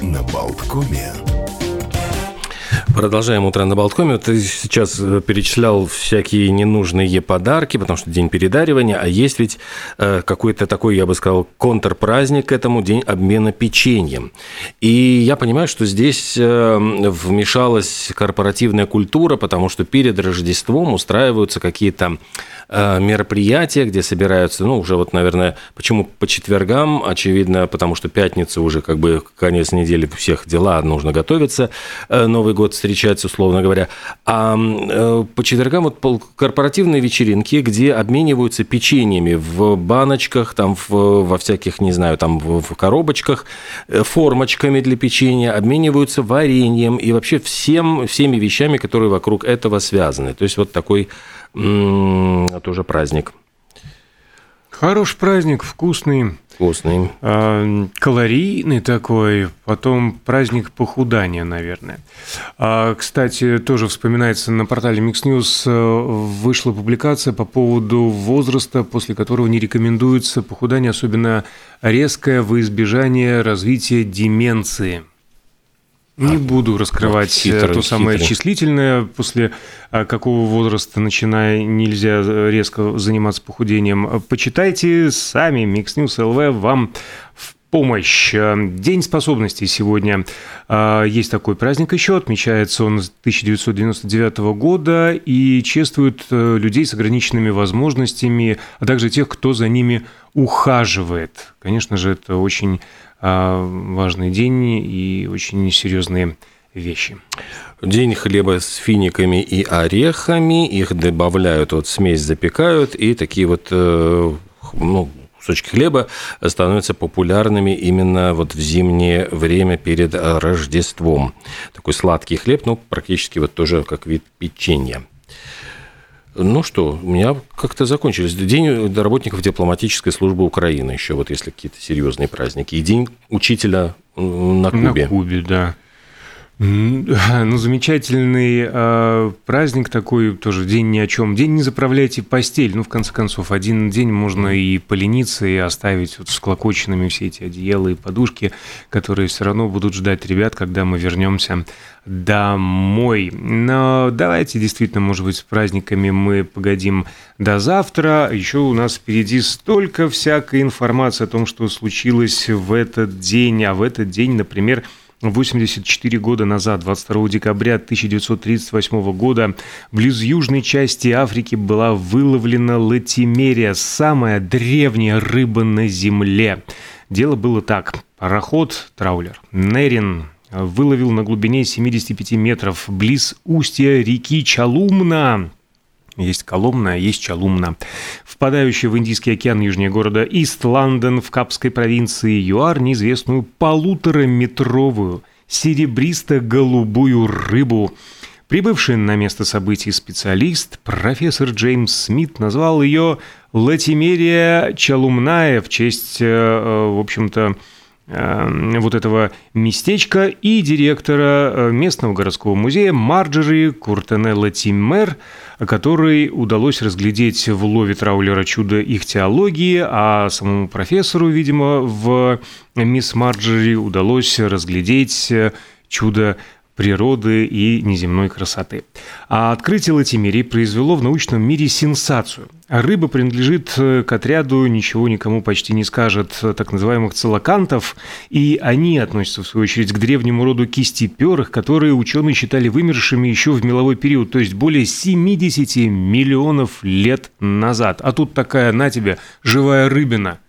на Болткоме. Продолжаем утро на Болткоме. Ты сейчас э, перечислял всякие ненужные подарки, потому что день передаривания, а есть ведь э, какой-то такой, я бы сказал, контрпраздник к этому, день обмена печеньем. И я понимаю, что здесь э, вмешалась корпоративная культура, потому что перед Рождеством устраиваются какие-то мероприятия, где собираются, ну, уже вот, наверное, почему по четвергам, очевидно, потому что пятница уже как бы конец недели, всех дела, нужно готовиться, Новый год встречать, условно говоря. А э, по четвергам вот корпоративные вечеринки, где обмениваются печеньями в баночках, там в, во всяких, не знаю, там в, в коробочках, э, формочками для печенья, обмениваются вареньем и вообще всем, всеми вещами, которые вокруг этого связаны. То есть вот такой тоже праздник. Хороший праздник, вкусный. Вкусный. Э, калорийный такой, потом праздник похудания, наверное. А, кстати, тоже вспоминается на портале Mix News э, вышла публикация по поводу возраста, после которого не рекомендуется похудание, особенно резкое во избежание развития деменции. Не а, буду раскрывать вот хитрый, то самое хитрый. числительное, после а, какого возраста, начиная, нельзя резко заниматься похудением. Почитайте сами, Mix News LV вам в помощь. День способностей сегодня. Есть такой праздник еще, отмечается он с 1999 года и чествует э, людей с ограниченными возможностями, а также тех, кто за ними ухаживает. Конечно же, это очень важный день и очень серьезные вещи. День хлеба с финиками и орехами. Их добавляют, вот смесь запекают, и такие вот э, ну, кусочки хлеба становятся популярными именно вот в зимнее время перед Рождеством. Такой сладкий хлеб, ну, практически вот тоже как вид печенья. Ну что, у меня как-то закончились. День работников дипломатической службы Украины еще, вот если какие-то серьезные праздники. И день учителя на Кубе. На Кубе, да. Ну, замечательный э, праздник такой, тоже день ни о чем. День не заправляйте постель. Ну, в конце концов, один день можно и полениться, и оставить вот склокоченными все эти одеяла и подушки, которые все равно будут ждать ребят, когда мы вернемся домой. Но давайте действительно, может быть, с праздниками мы погодим до завтра. Еще у нас впереди столько всякой информации о том, что случилось в этот день. А в этот день, например, 84 года назад, 22 декабря 1938 года, близ южной части Африки была выловлена латимерия, самая древняя рыба на Земле. Дело было так. Пароход, траулер, Нерин выловил на глубине 75 метров близ устья реки Чалумна есть Коломна, есть Чалумна. Впадающая в Индийский океан южнее города Ист-Лондон в Капской провинции ЮАР неизвестную полутораметровую серебристо-голубую рыбу. Прибывший на место событий специалист, профессор Джеймс Смит, назвал ее Латимерия Чалумная в честь, э, э, в общем-то, вот этого местечка и директора местного городского музея Марджери Куртене Латимер – который удалось разглядеть в лове траулера чудо их теологии, а самому профессору, видимо, в «Мисс Марджери» удалось разглядеть чудо природы и неземной красоты. А открытие Латимерии произвело в научном мире сенсацию. Рыба принадлежит э, к отряду, ничего никому почти не скажет, э, так называемых целокантов, и они относятся, в свою очередь, к древнему роду кистеперых, которые ученые считали вымершими еще в меловой период, то есть более 70 миллионов лет назад. А тут такая, на тебе, живая рыбина –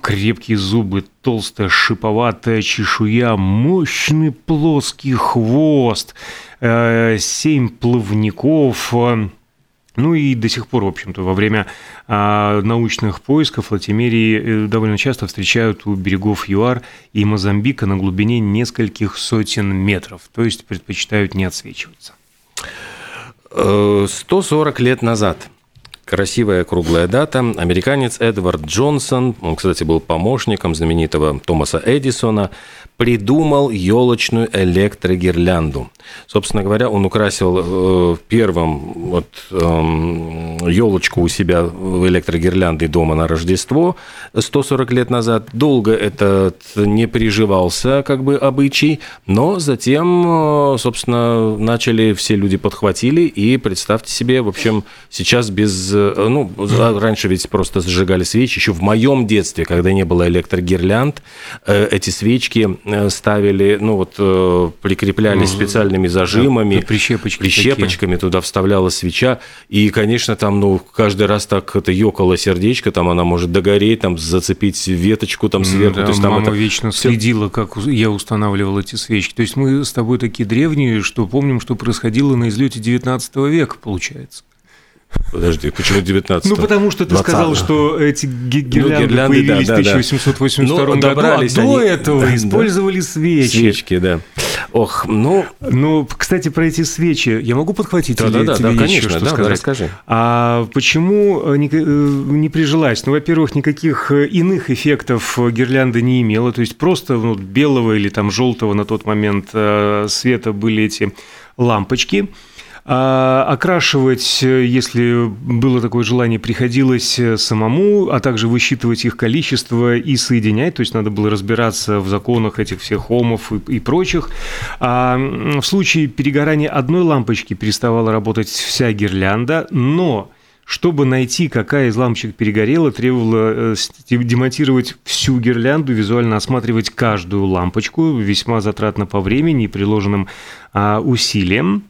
крепкие зубы, толстая шиповатая чешуя, мощный плоский хвост, э, семь плавников, Ну и до сих пор, в общем-то, во время а, научных поисков латимерии э, довольно часто встречают у берегов ЮАР и Мозамбика на глубине нескольких сотен метров, то есть предпочитают не отсвечиваться. 140 лет назад красивая круглая дата. Американец Эдвард Джонсон, он, кстати, был помощником знаменитого Томаса Эдисона, придумал елочную электрогирлянду. Собственно говоря, он украсил э, первым вот, елочку эм, у себя в электрогирлянде дома на Рождество 140 лет назад. Долго этот не приживался как бы обычай, но затем, э, собственно, начали все люди подхватили и представьте себе, в общем, сейчас без, э, ну, раньше ведь просто зажигали свечи, еще в моем детстве, когда не было электрогирлянд, эти свечки Э, ставили, ну вот э, прикрепляли специальными зажимами, да, прищепочки прищепочками такие. туда вставляла свеча, и, конечно, там, ну, каждый раз так это ёкало сердечко, там она может догореть, там зацепить веточку там сверху. Да, то есть, там мама это... вечно следила, как я устанавливал эти свечки. То есть мы с тобой такие древние, что помним, что происходило на излете 19 века, получается. Подожди, почему 19 Ну, потому что ты 20 сказал, что эти гирлянды, ну, гирлянды появились да, да, в 1882 ну, году, а до они... этого да, использовали свечи. Свечки, да. Ох, ну... Ну, кстати, про эти свечи я могу подхватить? Да, да, да, да, конечно, что да, сказать? расскажи. А почему э, не, э, не прижилась? Ну, во-первых, никаких э, иных эффектов гирлянда не имела, то есть просто ну, белого или там желтого на тот момент света были эти лампочки. А окрашивать, если было такое желание, приходилось самому, а также высчитывать их количество и соединять, то есть надо было разбираться в законах этих всех омов и, и прочих. А в случае перегорания одной лампочки переставала работать вся гирлянда, но чтобы найти, какая из лампочек перегорела, требовало э, демонтировать всю гирлянду, визуально осматривать каждую лампочку, весьма затратно по времени и приложенным а, усилиям.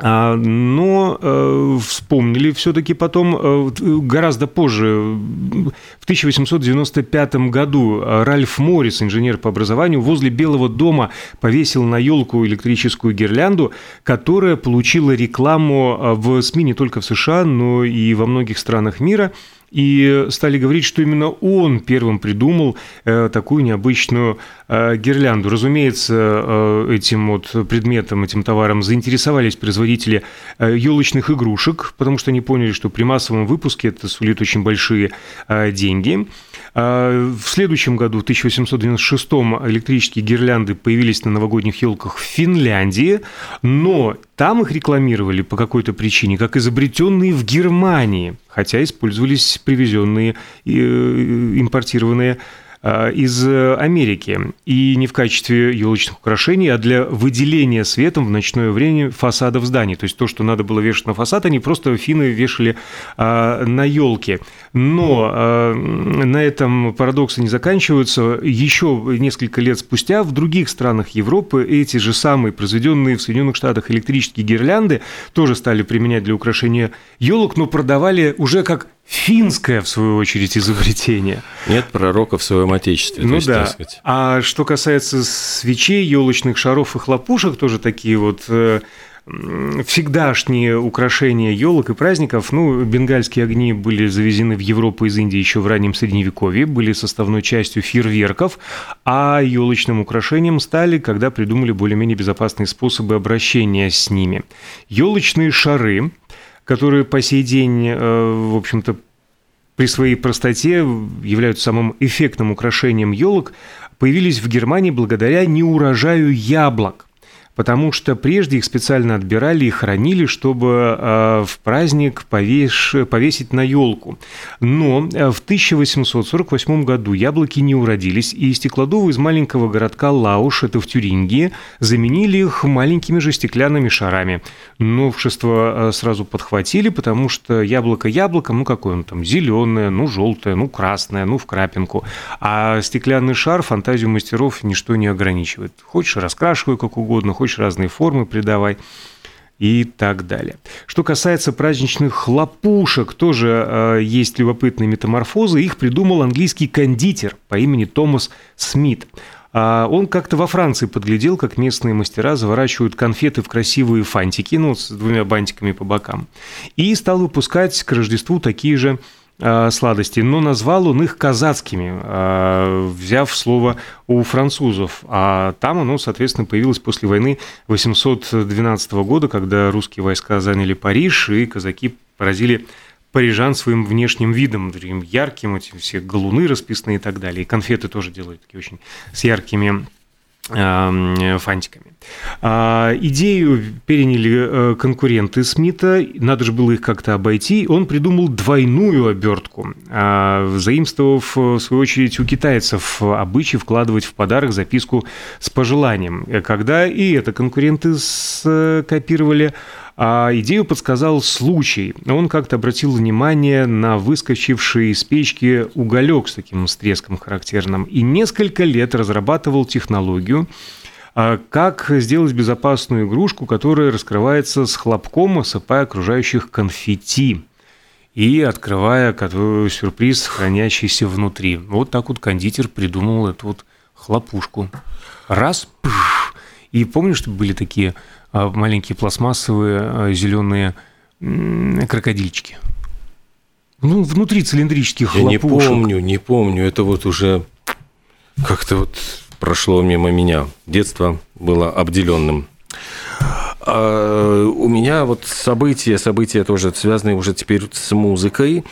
А, но э, вспомнили все-таки потом, э, гораздо позже, в 1895 году Ральф Моррис, инженер по образованию, возле Белого дома повесил на елку электрическую гирлянду, которая получила рекламу э, в СМИ не только в США, но и во многих странах мира – и стали говорить, что именно он первым придумал э, такую необычную э, гирлянду. Разумеется, э, этим вот предметом, этим товаром заинтересовались производители елочных игрушек, потому что они поняли, что при массовом выпуске это сулит очень большие деньги. А в следующем году, в 1896 электрические гирлянды появились на новогодних елках в Финляндии, но там их рекламировали по какой-то причине как изобретенные в Германии, хотя использовались привезенные и э, импортированные из Америки. И не в качестве елочных украшений, а для выделения светом в ночное время фасадов зданий. То есть то, что надо было вешать на фасад, они просто финны вешали э, на елке. Но э, на этом парадоксы не заканчиваются. Еще несколько лет спустя в других странах Европы эти же самые произведенные в Соединенных Штатах электрические гирлянды тоже стали применять для украшения елок, но продавали уже как финское, в свою очередь, изобретение. Нет пророка в своем отечестве. Ну есть, да. А что касается свечей, елочных шаров и хлопушек, тоже такие вот э, всегдашние украшения елок и праздников. Ну, бенгальские огни были завезены в Европу из Индии еще в раннем Средневековье, были составной частью фейерверков, а елочным украшением стали, когда придумали более-менее безопасные способы обращения с ними. Елочные шары которые по сей день, э, в общем-то, при своей простоте являются самым эффектным украшением елок, появились в Германии благодаря неурожаю яблок потому что прежде их специально отбирали и хранили, чтобы э, в праздник повеш... повесить на елку. Но э, в 1848 году яблоки не уродились, и стеклодувы из маленького городка Лауш, это в Тюрингии, заменили их маленькими же стеклянными шарами. Новшество э, сразу подхватили, потому что яблоко яблоком, ну какое он там, зеленое, ну желтое, ну красное, ну в крапинку. А стеклянный шар фантазию мастеров ничто не ограничивает. Хочешь, раскрашивай как угодно, хочешь хочешь разные формы придавай. и так далее. Что касается праздничных хлопушек, тоже э, есть любопытные метаморфозы. Их придумал английский кондитер по имени Томас Смит. А он как-то во Франции подглядел, как местные мастера заворачивают конфеты в красивые фантики, ну, с двумя бантиками по бокам, и стал выпускать к Рождеству такие же сладостей, но назвал он их казацкими, э, взяв слово у французов. А там оно, соответственно, появилось после войны 812 года, когда русские войска заняли Париж, и казаки поразили парижан своим внешним видом, таким ярким, эти все галуны расписанные и так далее. И конфеты тоже делают такие очень с яркими фантиками. А, идею переняли э, конкуренты Смита, надо же было их как-то обойти, он придумал двойную обертку, а, заимствовав, в свою очередь, у китайцев обычай вкладывать в подарок записку с пожеланием, когда и это конкуренты скопировали, а идею подсказал случай. Он как-то обратил внимание на выскочивший из печки уголек с таким стреском характерным и несколько лет разрабатывал технологию, а, как сделать безопасную игрушку, которая раскрывается с хлопком, осыпая окружающих конфетти и открывая сюрприз, хранящийся внутри. Вот так вот кондитер придумал эту вот хлопушку. Раз, и помнишь, что были такие маленькие пластмассовые а, зеленые крокодильчики. Ну, внутри цилиндрических Я хлопушек. не помню, не помню. Это вот уже как-то вот прошло мимо меня. Детство было обделенным. А у меня вот события, события тоже связаны уже теперь с музыкой.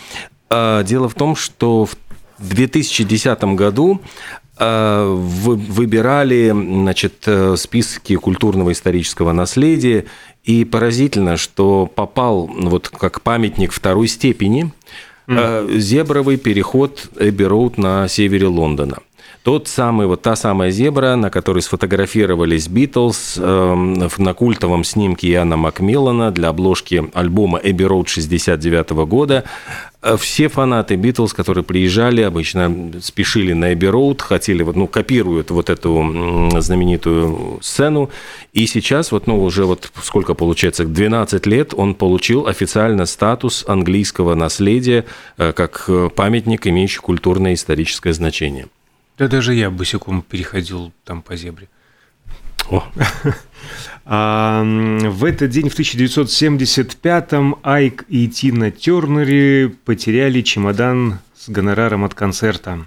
А дело в том, что в 2010 году выбирали значит, э, списки культурного исторического наследия, и поразительно, что попал вот как памятник второй степени mm. зебровый переход Эбби Роуд на севере Лондона. Тот самый, вот та самая зебра, на которой сфотографировались Битлз э, на культовом снимке Иоанна Макмиллана для обложки альбома Эбби Роуд 69 года. Э, все фанаты Битлз, которые приезжали, обычно спешили на Эбби Роуд, хотели, вот, ну, копируют вот эту знаменитую сцену. И сейчас, вот, ну, уже вот сколько получается, 12 лет он получил официально статус английского наследия э, как э, памятник, имеющий культурное и историческое значение. Да даже я босиком переходил там по зебре. О. А, в этот день, в 1975-м, Айк и Тина Тернери потеряли чемодан с гонораром от концерта.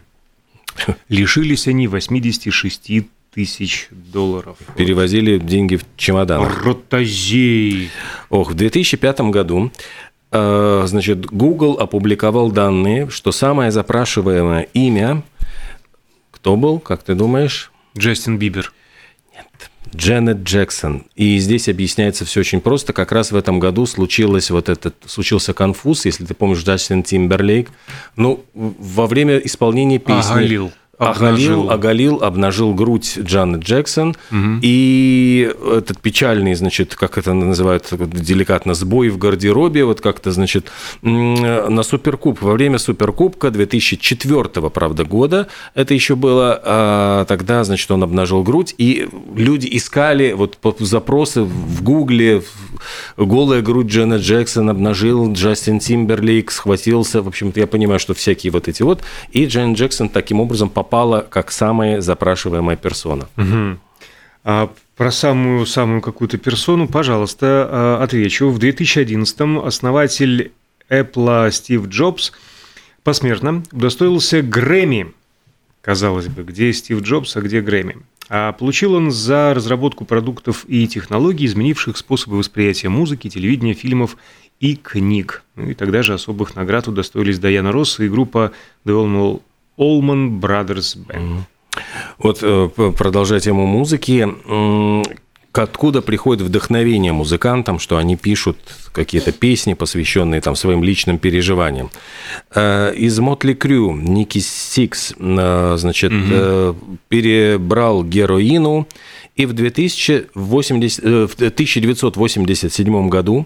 Лишились они 86 тысяч долларов. Перевозили деньги в чемодан. Ротозей. Ох, в 2005 году э, значит, Google опубликовал данные, что самое запрашиваемое имя кто был, как ты думаешь? Джастин Бибер. Нет. Дженнет Джексон. И здесь объясняется все очень просто. Как раз в этом году случилось вот этот, случился конфуз, если ты помнишь, Джастин Тимберлейк. Ну, во время исполнения песни... Оголил оголил, оголил, обнажил грудь Джанет Джексон, угу. и этот печальный, значит, как это называют деликатно, сбой в гардеробе, вот как-то, значит, на Суперкуб, во время Суперкубка 2004, правда, года, это еще было, а тогда, значит, он обнажил грудь, и люди искали вот запросы в Гугле, голая грудь Джанет Джексон обнажил, Джастин Тимберлейк схватился, в общем-то, я понимаю, что всякие вот эти вот, и Джанет Джексон таким образом попал попала как самая запрашиваемая персона. Угу. А про самую-самую какую-то персону, пожалуйста, а, отвечу. В 2011-м основатель Apple Стив Джобс посмертно удостоился Грэмми. Казалось бы, где Стив Джобс, а где Грэмми? А получил он за разработку продуктов и технологий, изменивших способы восприятия музыки, телевидения, фильмов и книг. Ну и тогда же особых наград удостоились Даяна Росс и группа The Allman Brothers Band. Вот э, продолжая тему музыки, откуда приходит вдохновение музыкантам, что они пишут какие-то песни, посвященные там своим личным переживаниям. Э, из Мотли Крю Ники Сикс, э, значит, угу. перебрал героину, и в, 2080, в 1987 году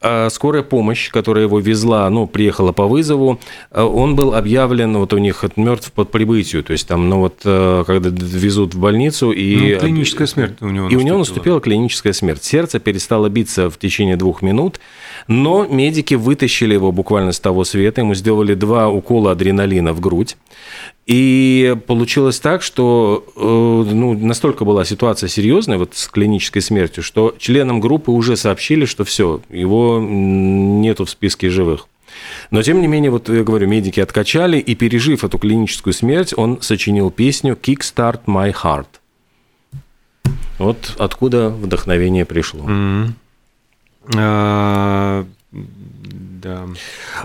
скорая помощь, которая его везла, ну, приехала по вызову, э, он был объявлен, вот у них мертв под прибытию, то есть там, ну, вот, э, когда везут в больницу, и... Ну, клиническая смерть у него И наступила. у него наступила клиническая смерть. Сердце перестало биться в течение двух минут, но медики вытащили его буквально с того света, ему сделали два укола адреналина в грудь, и получилось так, что э, ну, настолько была ситуация серьезная вот с клинической смертью, что членам группы уже сообщили, что все, его нету в списке живых. Но, тем не менее, вот я говорю, медики откачали, и пережив эту клиническую смерть, он сочинил песню «Kickstart My Heart». Вот откуда вдохновение пришло. Mm-hmm. Да.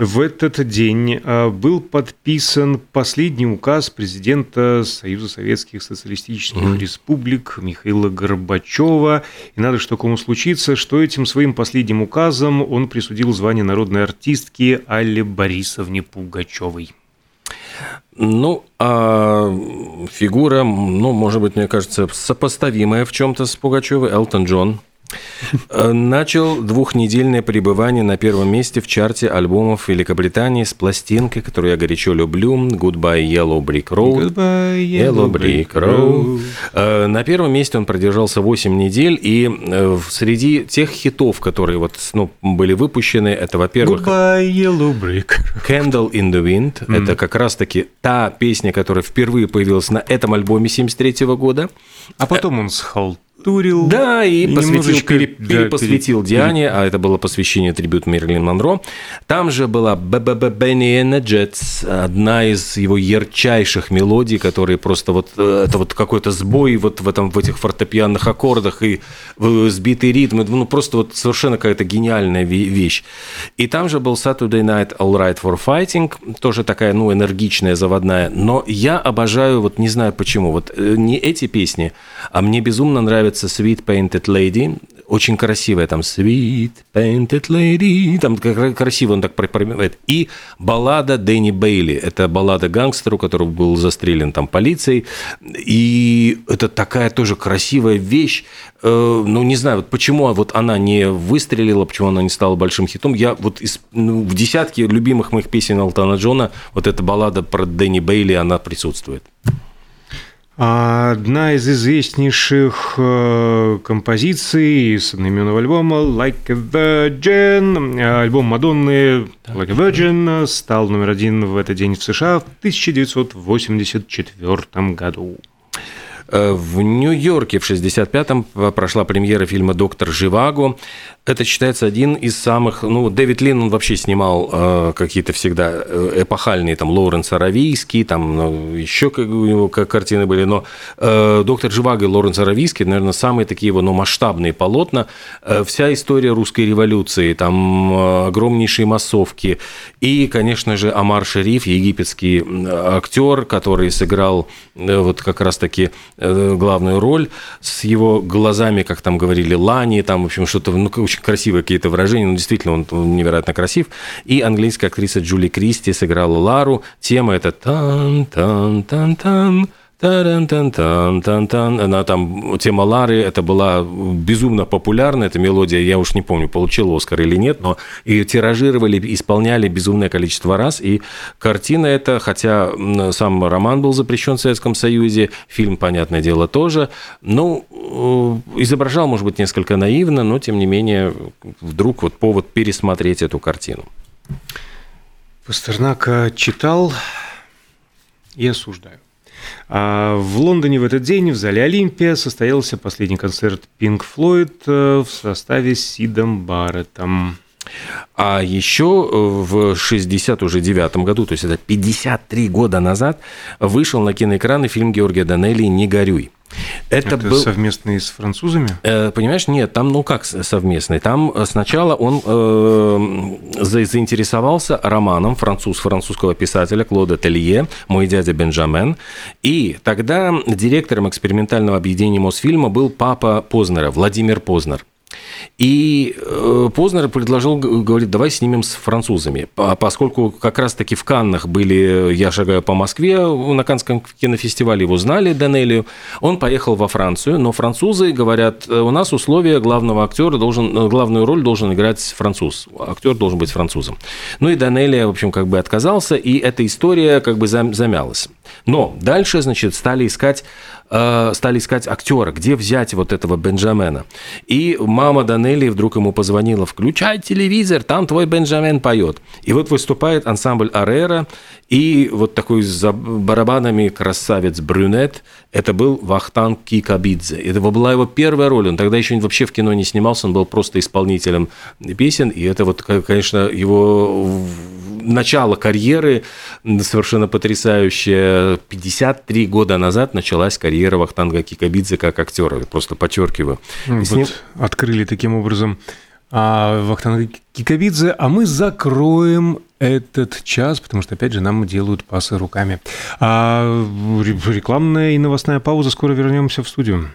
В этот день а, был подписан последний указ президента Союза Советских Социалистических mm. Республик Михаила Горбачева. И надо, что такому случиться, что этим своим последним указом он присудил звание народной артистки Алле Борисовне Пугачевой. Ну, а фигура, ну, может быть, мне кажется, сопоставимая в чем-то с Пугачевой, Элтон Джон – Э, начал двухнедельное пребывание на первом месте в чарте альбомов Великобритании с пластинкой, которую я горячо люблю, «Goodbye Yellow Brick Road». Goodbye Yellow Brick Road. Э, на первом месте он продержался 8 недель, и э, среди тех хитов, которые вот, ну, были выпущены, это, во-первых... Goodbye Yellow Brick «Candle in the Wind». Mm. Это как раз-таки та песня, которая впервые появилась на этом альбоме 73 года. А потом он схалтурил Турил. Да, и, и посвятил, пере, перепосвятил да, Диане, а это было посвящение трибют Мерлин Монро. Там же была Бенни and Джетс, одна из его ярчайших мелодий, которые просто вот, э, это вот какой-то сбой вот в, этом, в этих фортепианных аккордах и сбитый ритм, ну просто вот совершенно какая-то гениальная вещь. И там же был Saturday Night All Right for Fighting, тоже такая, ну, энергичная, заводная, но я обожаю, вот не знаю почему, вот э, не эти песни, а мне безумно нравится называется Sweet Painted Lady. Очень красивая там Sweet Painted Lady. Там красиво он так пропевает. И баллада Дэнни Бейли. Это баллада гангстеру, который был застрелен там полицией. И это такая тоже красивая вещь. Э, ну, не знаю, вот почему вот она не выстрелила, почему она не стала большим хитом. Я вот из, ну, в десятке любимых моих песен Алтана Джона вот эта баллада про Дэнни Бейли, она присутствует. Одна из известнейших э, композиций с одноименного альбома «Like a Virgin». Альбом Мадонны «Like a Virgin» стал номер один в этот день в США в 1984 году. Э, в Нью-Йорке в 65-м прошла премьера фильма «Доктор Живаго». Это считается один из самых... Ну, Дэвид Лин, он вообще снимал э, какие-то всегда э, эпохальные, там, Лоуренс Аравийский, там, ну, еще как, у него как картины были, но э, «Доктор Живаго» и Лоуренс Аравийский, наверное, самые такие его, ну, масштабные полотна. Э, вся история русской революции, там, э, огромнейшие массовки. И, конечно же, Амар Шериф, египетский актер, который сыграл э, вот как раз-таки э, главную роль с его глазами, как там говорили, лани, там, в общем, что-то, ну, очень красивые какие-то выражения, ну, действительно, он, он невероятно красив. И английская актриса Джули Кристи сыграла Лару. Тема это тан-тан-тан-тан, Она там, тема Лары, это была безумно популярна, эта мелодия, я уж не помню, получил Оскар или нет, но ее тиражировали, исполняли безумное количество раз, и картина эта, хотя сам роман был запрещен в Советском Союзе, фильм, понятное дело, тоже, ну, э, изображал, может быть, несколько наивно, но, тем не менее, вдруг вот повод пересмотреть эту картину. Пастернака читал и осуждаю. А в Лондоне в этот день в зале Олимпия состоялся последний концерт Pink Floyd э, в составе Сидом Барреттом. А еще э, в 60 уже девятом году, то есть это 53 года назад, вышел на киноэкраны фильм Георгия Данелли «Не горюй». Это, это был... совместный с французами? Э, понимаешь, нет, там ну как совместный. Там э, сначала он э, заинтересовался романом француз французского писателя Клода Телье «Мой дядя Бенджамен». И тогда директором экспериментального объединения Мосфильма был папа Познера, Владимир Познер. И э, Познер предложил, говорит, давай снимем с французами. Поскольку как раз-таки в Каннах были «Я шагаю по Москве», на Каннском кинофестивале его знали, Данелию, он поехал во Францию, но французы говорят, у нас условия главного актера должен, главную роль должен играть француз, актер должен быть французом. Ну и Данелия, в общем, как бы отказался, и эта история как бы замялась. Но дальше, значит, стали искать Э, стали искать актера, где взять вот этого Бенджамена. И мама Данелли вдруг ему позвонила, включай телевизор, там твой Бенджамен поет. И вот выступает ансамбль Арера, и вот такой за барабанами красавец брюнет, это был Вахтанг Кикабидзе. Это была его первая роль, он тогда еще вообще в кино не снимался, он был просто исполнителем песен, и это вот, конечно, его начало карьеры совершенно потрясающее. 53 года назад началась карьера Вахтанга Кикабидзе как актера. Просто подчеркиваю. Вот ним... Открыли таким образом а, Вахтанга Кикабидзе, а мы закроем этот час, потому что, опять же, нам делают пасы руками. А рекламная и новостная пауза. Скоро вернемся в студию.